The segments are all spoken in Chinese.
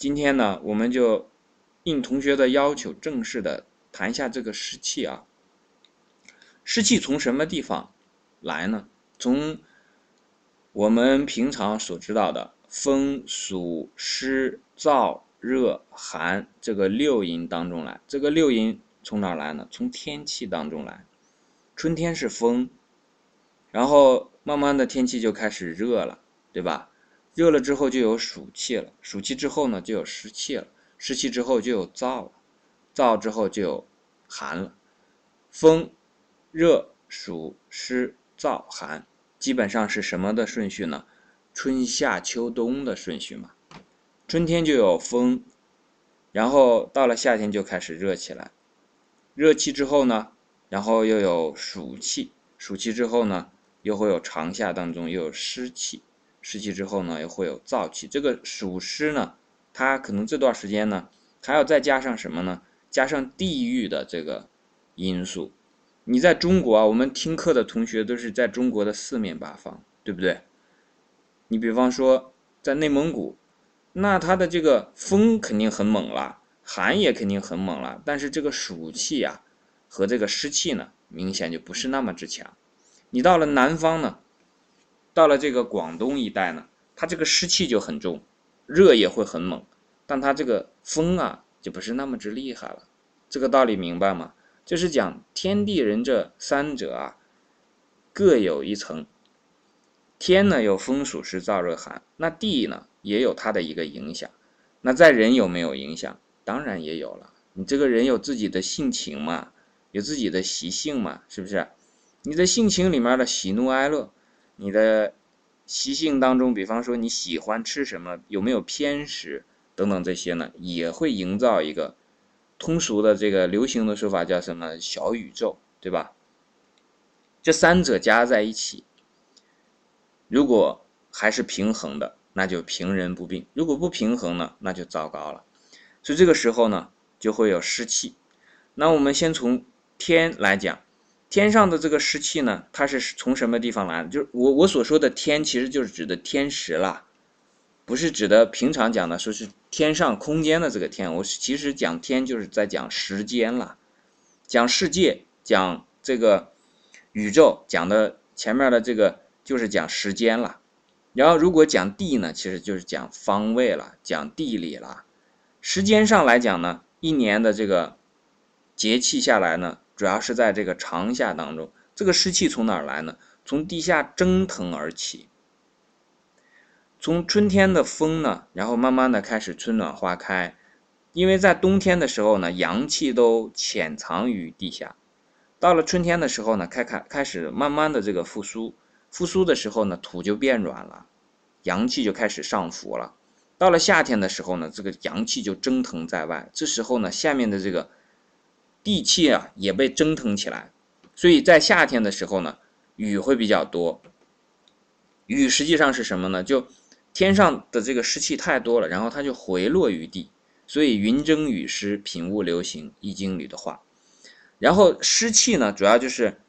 今天呢，我们就应同学的要求，正式的谈一下这个湿气啊。湿气从什么地方来呢？从我们平常所知道的风、暑、湿、燥、热、寒这个六淫当中来。这个六淫从哪来呢？从天气当中来。春天是风，然后慢慢的天气就开始热了，对吧？热了之后就有暑气了，暑气之后呢就有湿气了，湿气之后就有燥了，燥之后就有寒了。风、热、暑、湿、燥、寒。基本上是什么的顺序呢？春夏秋冬的顺序嘛。春天就有风，然后到了夏天就开始热起来。热气之后呢，然后又有暑气，暑气之后呢，又会有长夏当中又有湿气，湿气之后呢，又会有燥气。这个暑湿呢，它可能这段时间呢，还要再加上什么呢？加上地域的这个因素。你在中国啊，我们听课的同学都是在中国的四面八方，对不对？你比方说在内蒙古，那它的这个风肯定很猛了，寒也肯定很猛了，但是这个暑气啊和这个湿气呢，明显就不是那么之强。你到了南方呢，到了这个广东一带呢，它这个湿气就很重，热也会很猛，但它这个风啊就不是那么之厉害了。这个道理明白吗？就是讲天地人这三者啊，各有一层。天呢有风暑湿燥热寒，那地呢也有它的一个影响。那在人有没有影响？当然也有了。你这个人有自己的性情嘛，有自己的习性嘛，是不是？你的性情里面的喜怒哀乐，你的习性当中，比方说你喜欢吃什么，有没有偏食等等这些呢，也会营造一个。通俗的这个流行的说法叫什么小宇宙，对吧？这三者加在一起，如果还是平衡的，那就平人不病；如果不平衡呢，那就糟糕了。所以这个时候呢，就会有湿气。那我们先从天来讲，天上的这个湿气呢，它是从什么地方来的？就是我我所说的天，其实就是指的天时了。不是指的平常讲的，说是天上空间的这个天。我其实讲天就是在讲时间了，讲世界，讲这个宇宙，讲的前面的这个就是讲时间了。然后如果讲地呢，其实就是讲方位了，讲地理了。时间上来讲呢，一年的这个节气下来呢，主要是在这个长夏当中。这个湿气从哪儿来呢？从地下蒸腾而起。从春天的风呢，然后慢慢的开始春暖花开，因为在冬天的时候呢，阳气都潜藏于地下，到了春天的时候呢，开开开始慢慢的这个复苏，复苏的时候呢，土就变软了，阳气就开始上浮了。到了夏天的时候呢，这个阳气就蒸腾在外，这时候呢，下面的这个地气啊也被蒸腾起来，所以在夏天的时候呢，雨会比较多。雨实际上是什么呢？就天上的这个湿气太多了，然后它就回落于地，所以云蒸雨湿，品物流行，《易经》里的话。然后湿气呢，主要就是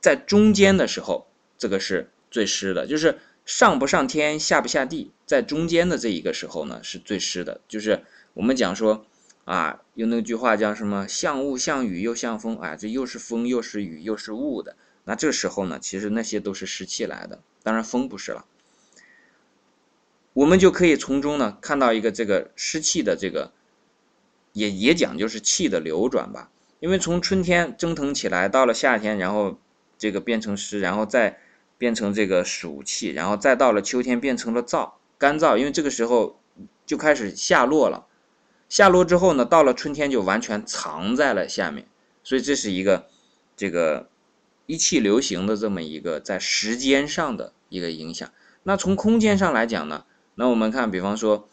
在中间的时候，这个是最湿的，就是上不上天，下不下地，在中间的这一个时候呢，是最湿的。就是我们讲说啊，用那句话叫什么“像雾像雨又像风”，啊，这又是风又是雨又是雾的。那这时候呢，其实那些都是湿气来的，当然风不是了。我们就可以从中呢看到一个这个湿气的这个，也也讲就是气的流转吧。因为从春天蒸腾起来，到了夏天，然后这个变成湿，然后再变成这个暑气，然后再到了秋天变成了燥干燥。因为这个时候就开始下落了，下落之后呢，到了春天就完全藏在了下面。所以这是一个这个一气流行的这么一个在时间上的一个影响。那从空间上来讲呢？那我们看，比方说，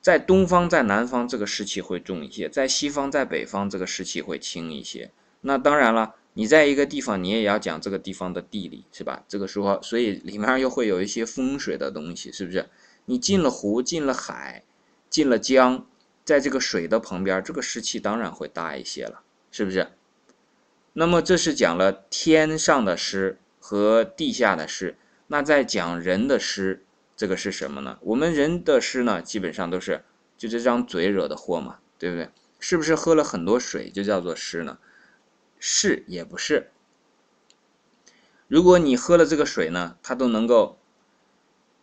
在东方、在南方，这个湿气会重一些；在西方、在北方，这个湿气会轻一些。那当然了，你在一个地方，你也要讲这个地方的地理，是吧？这个时候，所以里面又会有一些风水的东西，是不是？你进了湖、进了海、进了江，在这个水的旁边，这个湿气当然会大一些了，是不是？那么这是讲了天上的湿和地下的湿，那在讲人的湿。这个是什么呢？我们人的湿呢，基本上都是就这张嘴惹的祸嘛，对不对？是不是喝了很多水就叫做湿呢？是也不是。如果你喝了这个水呢，它都能够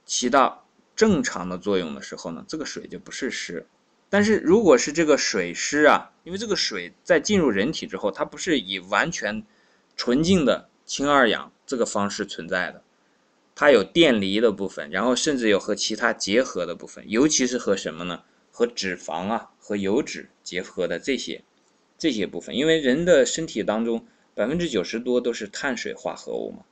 起到正常的作用的时候呢，这个水就不是湿。但是如果是这个水湿啊，因为这个水在进入人体之后，它不是以完全纯净的氢二氧这个方式存在的，它有电离的部分，然后甚至有和其他结合的部分，尤其是和什么呢？和脂肪啊、和油脂结合的这些这些部分，因为人的身体当中。百分之九十多都是碳水化合物嘛，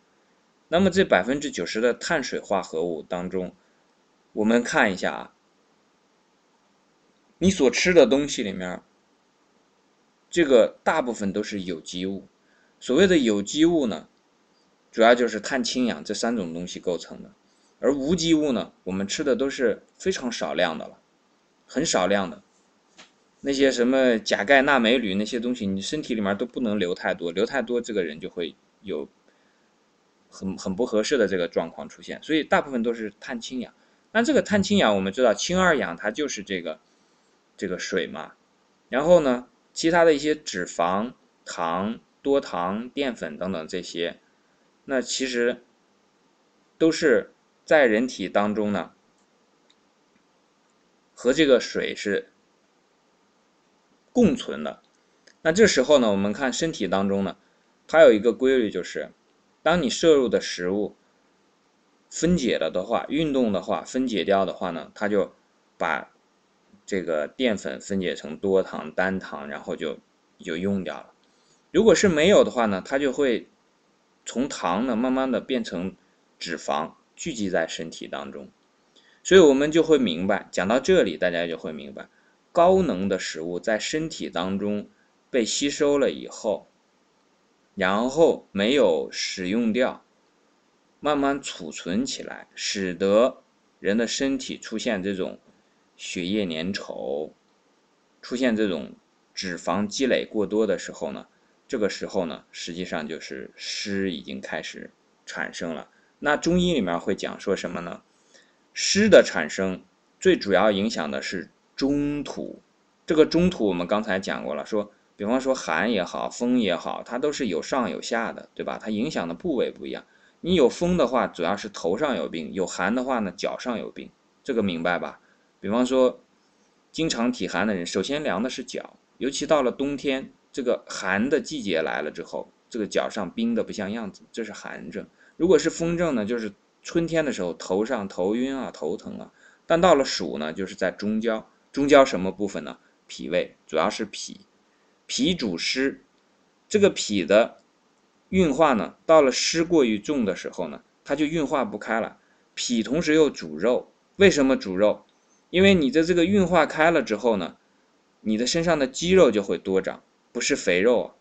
那么这百分之九十的碳水化合物当中，我们看一下啊，你所吃的东西里面，这个大部分都是有机物。所谓的有机物呢，主要就是碳、氢、氧这三种东西构成的，而无机物呢，我们吃的都是非常少量的了，很少量的。那些什么钾、钙、钠、镁、铝那些东西，你身体里面都不能留太多，留太多这个人就会有很很不合适的这个状况出现。所以大部分都是碳、氢、氧。那这个碳、氢、氧，我们知道氢二氧它就是这个这个水嘛。然后呢，其他的一些脂肪、糖、多糖、淀粉等等这些，那其实都是在人体当中呢，和这个水是。共存的，那这时候呢，我们看身体当中呢，它有一个规律，就是当你摄入的食物分解了的话，运动的话，分解掉的话呢，它就把这个淀粉分解成多糖、单糖，然后就就用掉了。如果是没有的话呢，它就会从糖呢慢慢的变成脂肪，聚集在身体当中。所以我们就会明白，讲到这里，大家就会明白。高能的食物在身体当中被吸收了以后，然后没有使用掉，慢慢储存起来，使得人的身体出现这种血液粘稠，出现这种脂肪积累过多的时候呢，这个时候呢，实际上就是湿已经开始产生了。那中医里面会讲说什么呢？湿的产生最主要影响的是。中土，这个中土我们刚才讲过了，说，比方说寒也好，风也好，它都是有上有下的，对吧？它影响的部位不一样。你有风的话，主要是头上有病；有寒的话呢，脚上有病。这个明白吧？比方说，经常体寒的人，首先凉的是脚，尤其到了冬天，这个寒的季节来了之后，这个脚上冰的不像样子，这是寒症。如果是风症呢，就是春天的时候，头上头晕啊，头疼啊。但到了暑呢，就是在中焦。中焦什么部分呢？脾胃主要是脾，脾主湿，这个脾的运化呢，到了湿过于重的时候呢，它就运化不开了。脾同时又主肉，为什么主肉？因为你的这个运化开了之后呢，你的身上的肌肉就会多长，不是肥肉啊。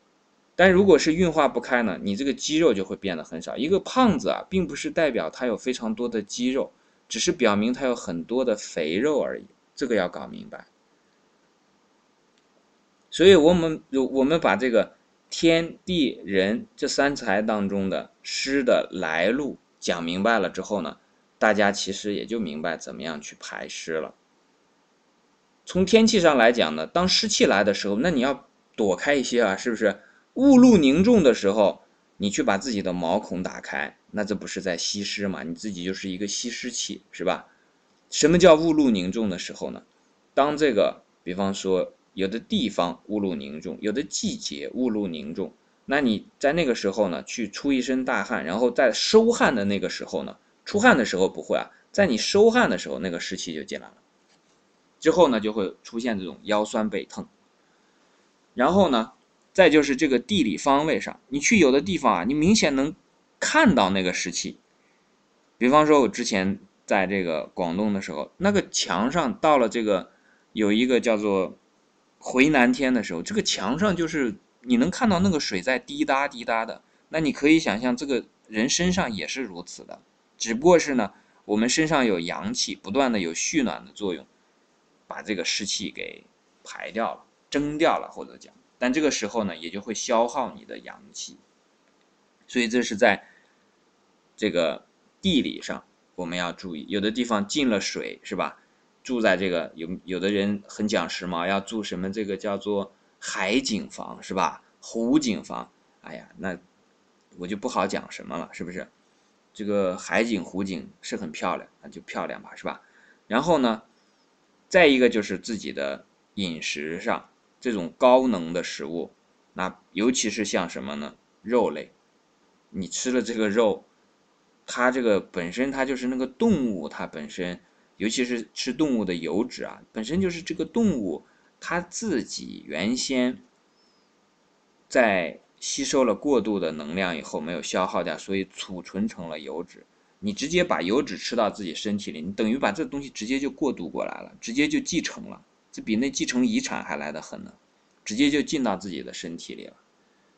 但如果是运化不开呢，你这个肌肉就会变得很少。一个胖子啊，并不是代表他有非常多的肌肉，只是表明他有很多的肥肉而已。这个要搞明白，所以我们有我们把这个天地人这三才当中的湿的来路讲明白了之后呢，大家其实也就明白怎么样去排湿了。从天气上来讲呢，当湿气来的时候，那你要躲开一些啊，是不是？雾露凝重的时候，你去把自己的毛孔打开，那这不是在吸湿嘛？你自己就是一个吸湿器，是吧？什么叫雾露凝重的时候呢？当这个，比方说有的地方雾露凝重，有的季节雾露凝重，那你在那个时候呢，去出一身大汗，然后在收汗的那个时候呢，出汗的时候不会啊，在你收汗的时候，那个湿气就进来了，之后呢就会出现这种腰酸背疼。然后呢，再就是这个地理方位上，你去有的地方啊，你明显能看到那个湿气，比方说我之前。在这个广东的时候，那个墙上到了这个有一个叫做回南天的时候，这个墙上就是你能看到那个水在滴答滴答的。那你可以想象，这个人身上也是如此的，只不过是呢，我们身上有阳气，不断的有蓄暖的作用，把这个湿气给排掉了、蒸掉了，或者讲，但这个时候呢，也就会消耗你的阳气。所以这是在这个地理上。我们要注意，有的地方进了水，是吧？住在这个有有的人很讲时髦，要住什么这个叫做海景房是吧？湖景房，哎呀，那我就不好讲什么了，是不是？这个海景湖景是很漂亮，那就漂亮吧，是吧？然后呢，再一个就是自己的饮食上，这种高能的食物，那尤其是像什么呢？肉类，你吃了这个肉，它这个本身它就是那个动物，它本身，尤其是吃动物的油脂啊，本身就是这个动物它自己原先在。吸收了过度的能量以后没有消耗掉，所以储存成了油脂。你直接把油脂吃到自己身体里，你等于把这东西直接就过渡过来了，直接就继承了，这比那继承遗产还来得狠呢，直接就进到自己的身体里了。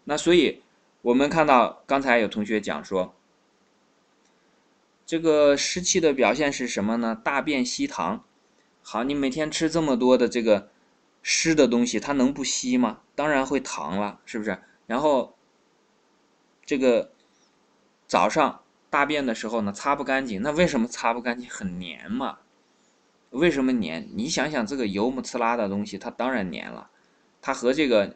那所以我们看到刚才有同学讲说，这个湿气的表现是什么呢？大便稀溏。好，你每天吃这么多的这个湿的东西，它能不稀吗？当然会糖了，是不是？然后，这个早上大便的时候呢，擦不干净。那为什么擦不干净？很黏嘛。为什么黏？你想想，这个油木刺啦的东西，它当然黏了。它和这个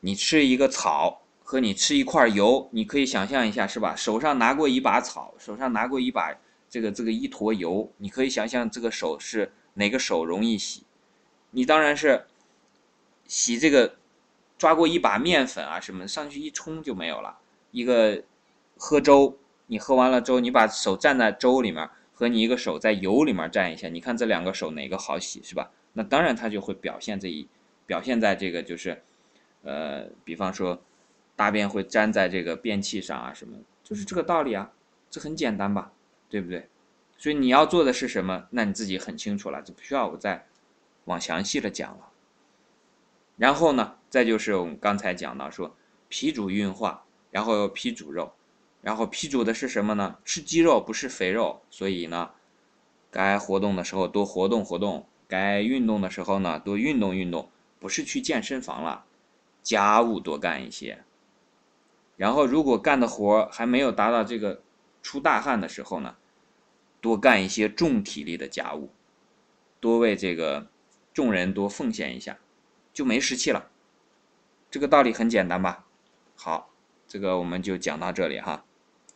你吃一个草和你吃一块油，你可以想象一下，是吧？手上拿过一把草，手上拿过一把这个这个一坨油，你可以想象这个手是哪个手容易洗？你当然是洗这个。抓过一把面粉啊什么上去一冲就没有了。一个喝粥，你喝完了粥，你把手蘸在粥里面，和你一个手在油里面蘸一下，你看这两个手哪个好洗是吧？那当然它就会表现这一表现在这个就是，呃，比方说大便会粘在这个便器上啊什么，就是这个道理啊，这很简单吧，对不对？所以你要做的是什么？那你自己很清楚了，就不需要我再往详细的讲了。然后呢，再就是我们刚才讲到说，脾主运化，然后脾主肉，然后脾主的是什么呢？吃鸡肉不是肥肉，所以呢，该活动的时候多活动活动，该运动的时候呢多运动运动，不是去健身房了，家务多干一些。然后如果干的活还没有达到这个出大汗的时候呢，多干一些重体力的家务，多为这个众人多奉献一下。就没湿气了，这个道理很简单吧？好，这个我们就讲到这里哈。